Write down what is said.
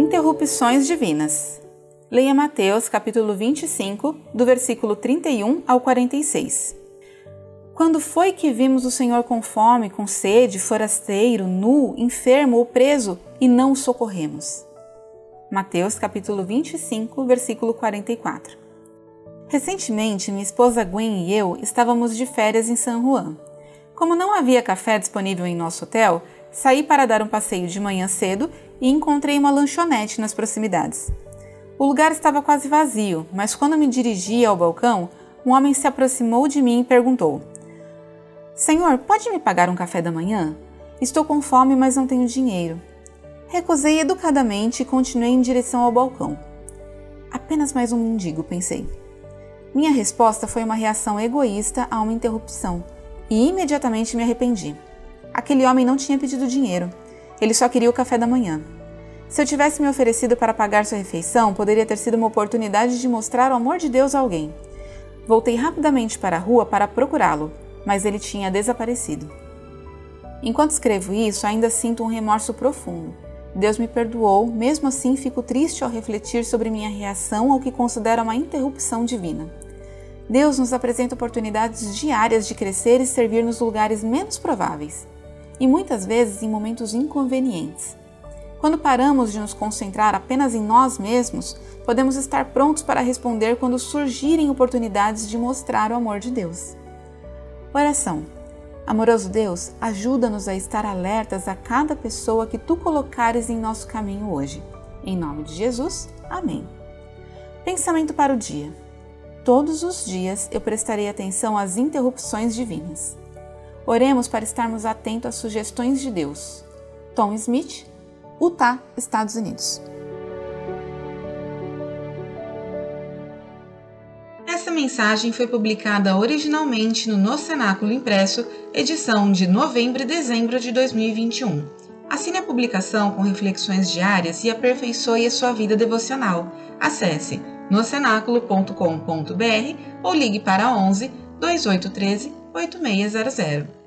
Interrupções divinas. Leia Mateus capítulo 25, do versículo 31 ao 46. Quando foi que vimos o Senhor com fome, com sede, forasteiro, nu, enfermo ou preso e não o socorremos? Mateus capítulo 25, versículo 44. Recentemente, minha esposa Gwen e eu estávamos de férias em San Juan. Como não havia café disponível em nosso hotel, saí para dar um passeio de manhã cedo e encontrei uma lanchonete nas proximidades. O lugar estava quase vazio, mas quando me dirigi ao balcão, um homem se aproximou de mim e perguntou: Senhor, pode me pagar um café da manhã? Estou com fome, mas não tenho dinheiro. Recusei educadamente e continuei em direção ao balcão. Apenas mais um mendigo, pensei. Minha resposta foi uma reação egoísta a uma interrupção e imediatamente me arrependi. Aquele homem não tinha pedido dinheiro, ele só queria o café da manhã. Se eu tivesse me oferecido para pagar sua refeição, poderia ter sido uma oportunidade de mostrar o amor de Deus a alguém. Voltei rapidamente para a rua para procurá-lo, mas ele tinha desaparecido. Enquanto escrevo isso, ainda sinto um remorso profundo. Deus me perdoou, mesmo assim fico triste ao refletir sobre minha reação ao que considero uma interrupção divina. Deus nos apresenta oportunidades diárias de crescer e servir nos lugares menos prováveis e muitas vezes em momentos inconvenientes. Quando paramos de nos concentrar apenas em nós mesmos, podemos estar prontos para responder quando surgirem oportunidades de mostrar o amor de Deus. Oração. Amoroso Deus, ajuda-nos a estar alertas a cada pessoa que tu colocares em nosso caminho hoje. Em nome de Jesus, amém. Pensamento para o dia. Todos os dias eu prestarei atenção às interrupções divinas. Oremos para estarmos atentos às sugestões de Deus. Tom Smith, Utah, Estados Unidos. Essa mensagem foi publicada originalmente no No Cenáculo Impresso, edição de novembro e dezembro de 2021. Assine a publicação com reflexões diárias e aperfeiçoe a sua vida devocional. Acesse nocenáculo.com.br ou ligue para 11 2813 8600.